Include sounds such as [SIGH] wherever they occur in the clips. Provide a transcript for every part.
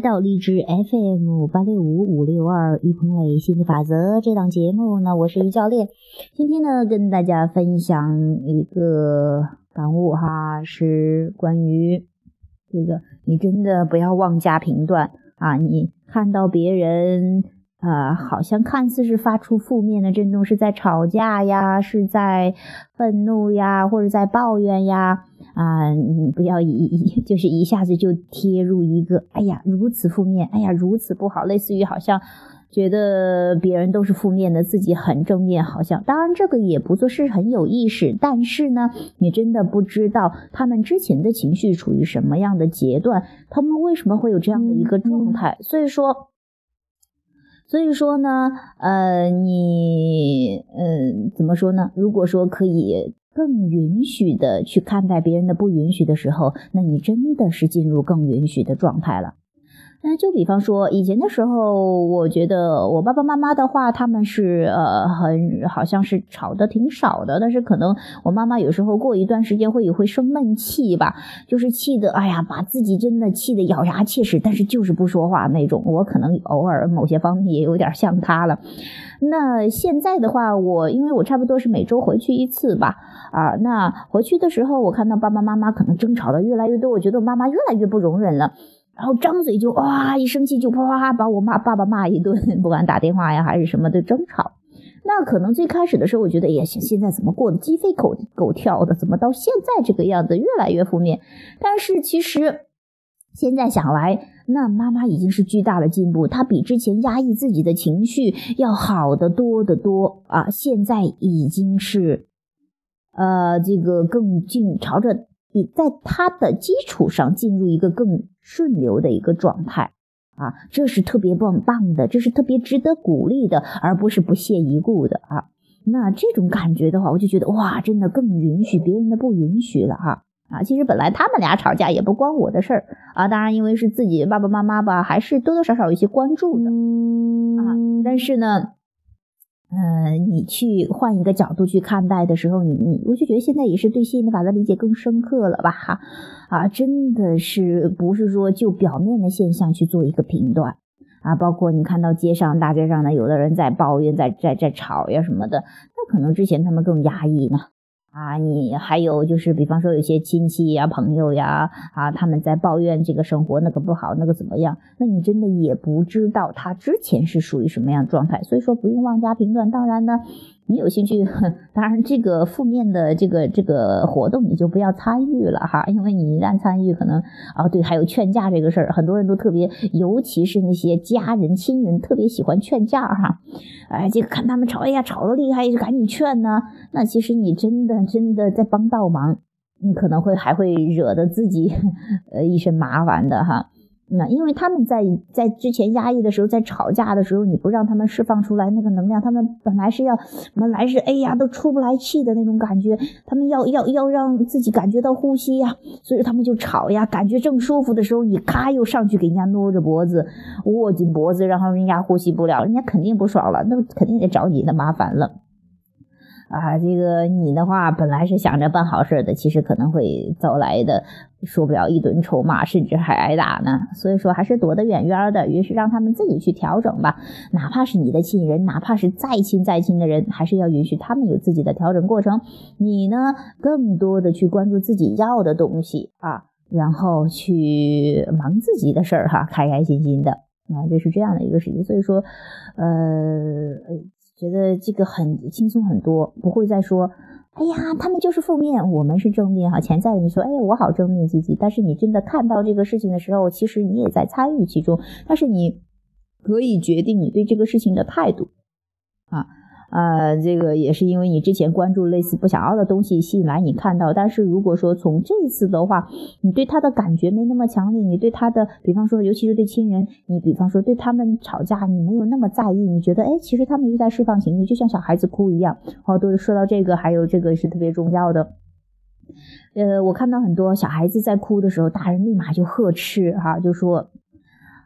到荔枝 FM 八六五五六二一鹏磊心理法则这档节目呢，我是于教练。今天呢，跟大家分享一个感悟哈，是关于这个，你真的不要妄加评断啊！你看到别人。啊，好像看似是发出负面的震动，是在吵架呀，是在愤怒呀，或者在抱怨呀。啊，你不要一就是一下子就贴入一个，哎呀，如此负面，哎呀，如此不好，类似于好像觉得别人都是负面的，自己很正面，好像。当然，这个也不做是很有意识，但是呢，你真的不知道他们之前的情绪处于什么样的阶段，他们为什么会有这样的一个状态，所以说。所以说呢，呃，你，嗯，怎么说呢？如果说可以更允许的去看待别人的不允许的时候，那你真的是进入更允许的状态了。那就比方说，以前的时候，我觉得我爸爸妈妈的话，他们是呃很好像是吵的挺少的，但是可能我妈妈有时候过一段时间会会生闷气吧，就是气的，哎呀，把自己真的气得咬牙切齿，但是就是不说话那种。我可能偶尔某些方面也有点像他了。那现在的话，我因为我差不多是每周回去一次吧，啊，那回去的时候，我看到爸爸妈妈可能争吵的越来越多，我觉得我妈妈越来越不容忍了。然后张嘴就哇，一生气就啪啪啪把我骂爸爸骂一顿，[LAUGHS] 不管打电话呀还是什么的争吵。那可能最开始的时候，我觉得，哎呀，现在怎么过得鸡飞狗狗跳的？怎么到现在这个样子，越来越负面？但是其实现在想来，那妈妈已经是巨大的进步，她比之前压抑自己的情绪要好得多得多啊！现在已经是，呃，这个更进朝着。你在他的基础上进入一个更顺流的一个状态啊，这是特别棒棒的，这是特别值得鼓励的，而不是不屑一顾的啊。那这种感觉的话，我就觉得哇，真的更允许别人的不允许了哈啊。其实本来他们俩吵架也不关我的事儿啊，当然因为是自己爸爸妈妈吧，还是多多少少有些关注的啊。但是呢。嗯，你去换一个角度去看待的时候，你你，我就觉得现在也是对吸引力法则理解更深刻了吧？哈，啊，真的是不是说就表面的现象去做一个评断啊？包括你看到街上大街上呢，有的人在抱怨，在在在吵呀什么的，那可能之前他们更压抑呢。啊，你还有就是，比方说有些亲戚呀、朋友呀，啊，他们在抱怨这个生活那个不好，那个怎么样？那你真的也不知道他之前是属于什么样的状态，所以说不用妄加评断。当然呢。你有兴趣，[LAUGHS] 当然这个负面的这个这个活动你就不要参与了哈，因为你一旦参与，可能啊对，还有劝架这个事儿，很多人都特别，尤其是那些家人亲人特别喜欢劝架哈，哎，这个看他们吵，哎呀吵得厉害就赶紧劝呢，那其实你真的真的在帮倒忙，你可能会还会惹得自己 [LAUGHS] 呃一身麻烦的哈。那因为他们在在之前压抑的时候，在吵架的时候，你不让他们释放出来那个能量，他们本来是要本来是哎呀都出不来气的那种感觉，他们要要要让自己感觉到呼吸呀，所以他们就吵呀，感觉正舒服的时候，你咔又上去给人家挪着脖子，握紧脖子，然后人家呼吸不了，人家肯定不爽了，那肯定得找你的麻烦了。啊，这个你的话本来是想着办好事的，其实可能会遭来的受不了一顿臭骂，甚至还挨打呢。所以说还是躲得远远的，于是让他们自己去调整吧。哪怕是你的亲人，哪怕是再亲再亲的人，还是要允许他们有自己的调整过程。你呢，更多的去关注自己要的东西啊，然后去忙自己的事儿哈，开开心心的啊，这是这样的一个事情。所以说，呃。这个很轻松很多，不会再说，哎呀，他们就是负面，我们是正面哈。潜在的你说，哎，我好正面积极，但是你真的看到这个事情的时候，其实你也在参与其中，但是你可以决定你对这个事情的态度啊。呃，这个也是因为你之前关注类似不想要的东西吸引来你看到，但是如果说从这次的话，你对他的感觉没那么强烈，你对他的，比方说尤其是对亲人，你比方说对他们吵架，你没有那么在意，你觉得哎，其实他们就在释放情绪，就像小孩子哭一样。哦，对说到这个，还有这个是特别重要的。呃，我看到很多小孩子在哭的时候，大人立马就呵斥哈，就说。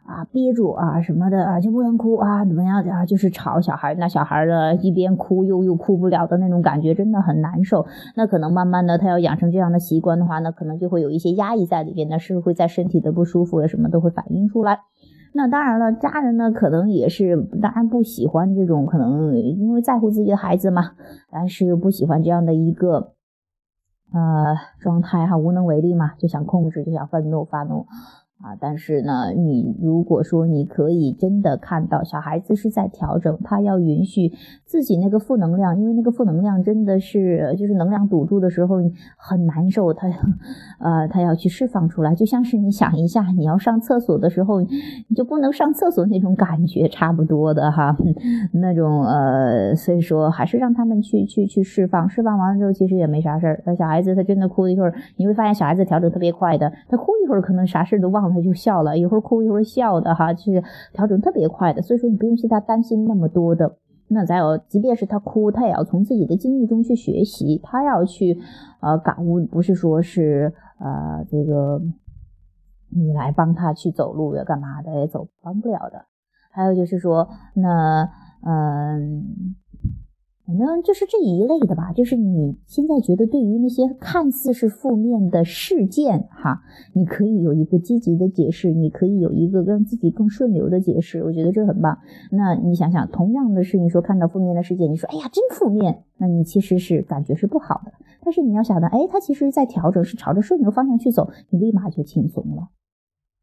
啊，憋住啊，什么的啊，就不能哭啊，怎么样的啊？就是吵小孩，那小孩的一边哭又又哭不了的那种感觉，真的很难受。那可能慢慢的，他要养成这样的习惯的话，那可能就会有一些压抑在里边，那是会在身体的不舒服呀什么都会反映出来。那当然了，家人呢可能也是当然不喜欢这种，可能因为在乎自己的孩子嘛，但是又不喜欢这样的一个呃状态哈，无能为力嘛，就想控制，就想愤怒发怒。啊，但是呢，你如果说你可以真的看到小孩子是在调整，他要允许自己那个负能量，因为那个负能量真的是就是能量堵住的时候很难受，他呃他要去释放出来，就像是你想一下，你要上厕所的时候，你就不能上厕所那种感觉差不多的哈，[LAUGHS] 那种呃，所以说还是让他们去去去释放，释放完了之后其实也没啥事儿。那小孩子他真的哭一会儿，你会发现小孩子调整特别快的，他哭一会儿可能啥事都忘了。他就笑了一会儿，哭一会儿笑的哈，就是调整特别快的，所以说你不用替他担心那么多的。那再有，即便是他哭，他也要从自己的经历中去学习，他要去呃感悟，不是说是呃这个你来帮他去走路要干嘛的，也走帮不了的。还有就是说，那嗯。反正就是这一类的吧，就是你现在觉得对于那些看似是负面的事件，哈，你可以有一个积极的解释，你可以有一个让自己更顺流的解释，我觉得这很棒。那你想想，同样的事情，说看到负面的事件，你说哎呀真负面，那你其实是感觉是不好的。但是你要想到，哎，他其实在调整，是朝着顺流方向去走，你立马就轻松了。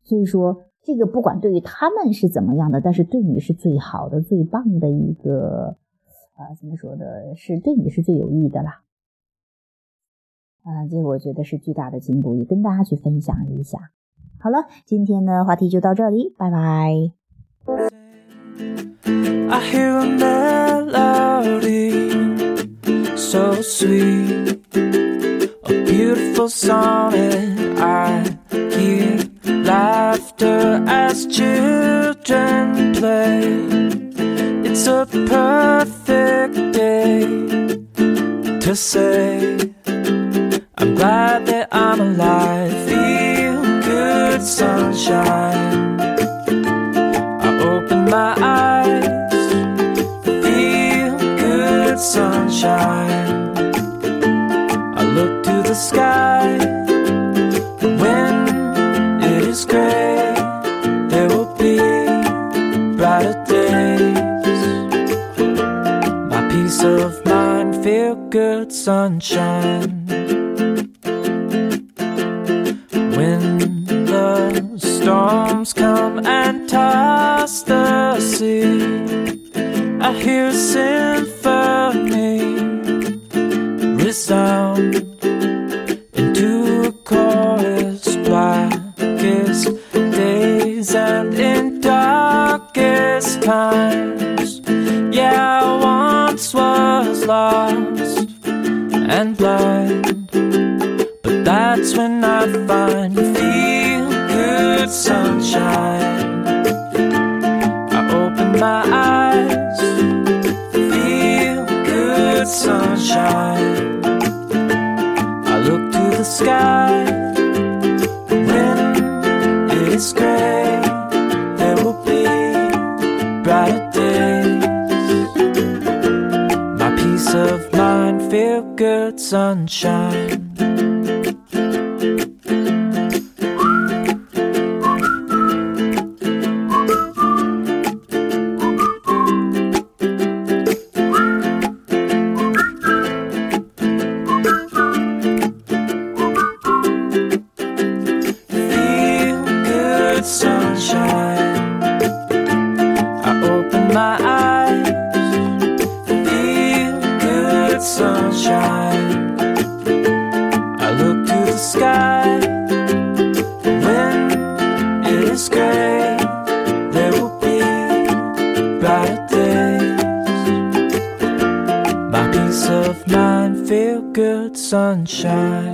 所以说，这个不管对于他们是怎么样的，但是对你是最好的、最棒的一个。啊，怎么说的，是对你是最有益的啦。啊，这我觉得是巨大的进步，也跟大家去分享一下。好了，今天的话题就到这里，拜拜。It's to say I'm glad that I'm alive. Feel good sunshine. I open my eyes. Feel good sunshine. I look to the sky. Sunshine. When the storms come and toss the sea, I hear a symphony resound into a chorus, blackest days and in darkest times. Yeah, I once was lost and blind. But that's when I find feel good sunshine. I open my eyes, feel good sunshine. I look to the sky when it is gray. Of mind, feel good sunshine. Gray. There will be brighter days. My peace of mind, feel good sunshine.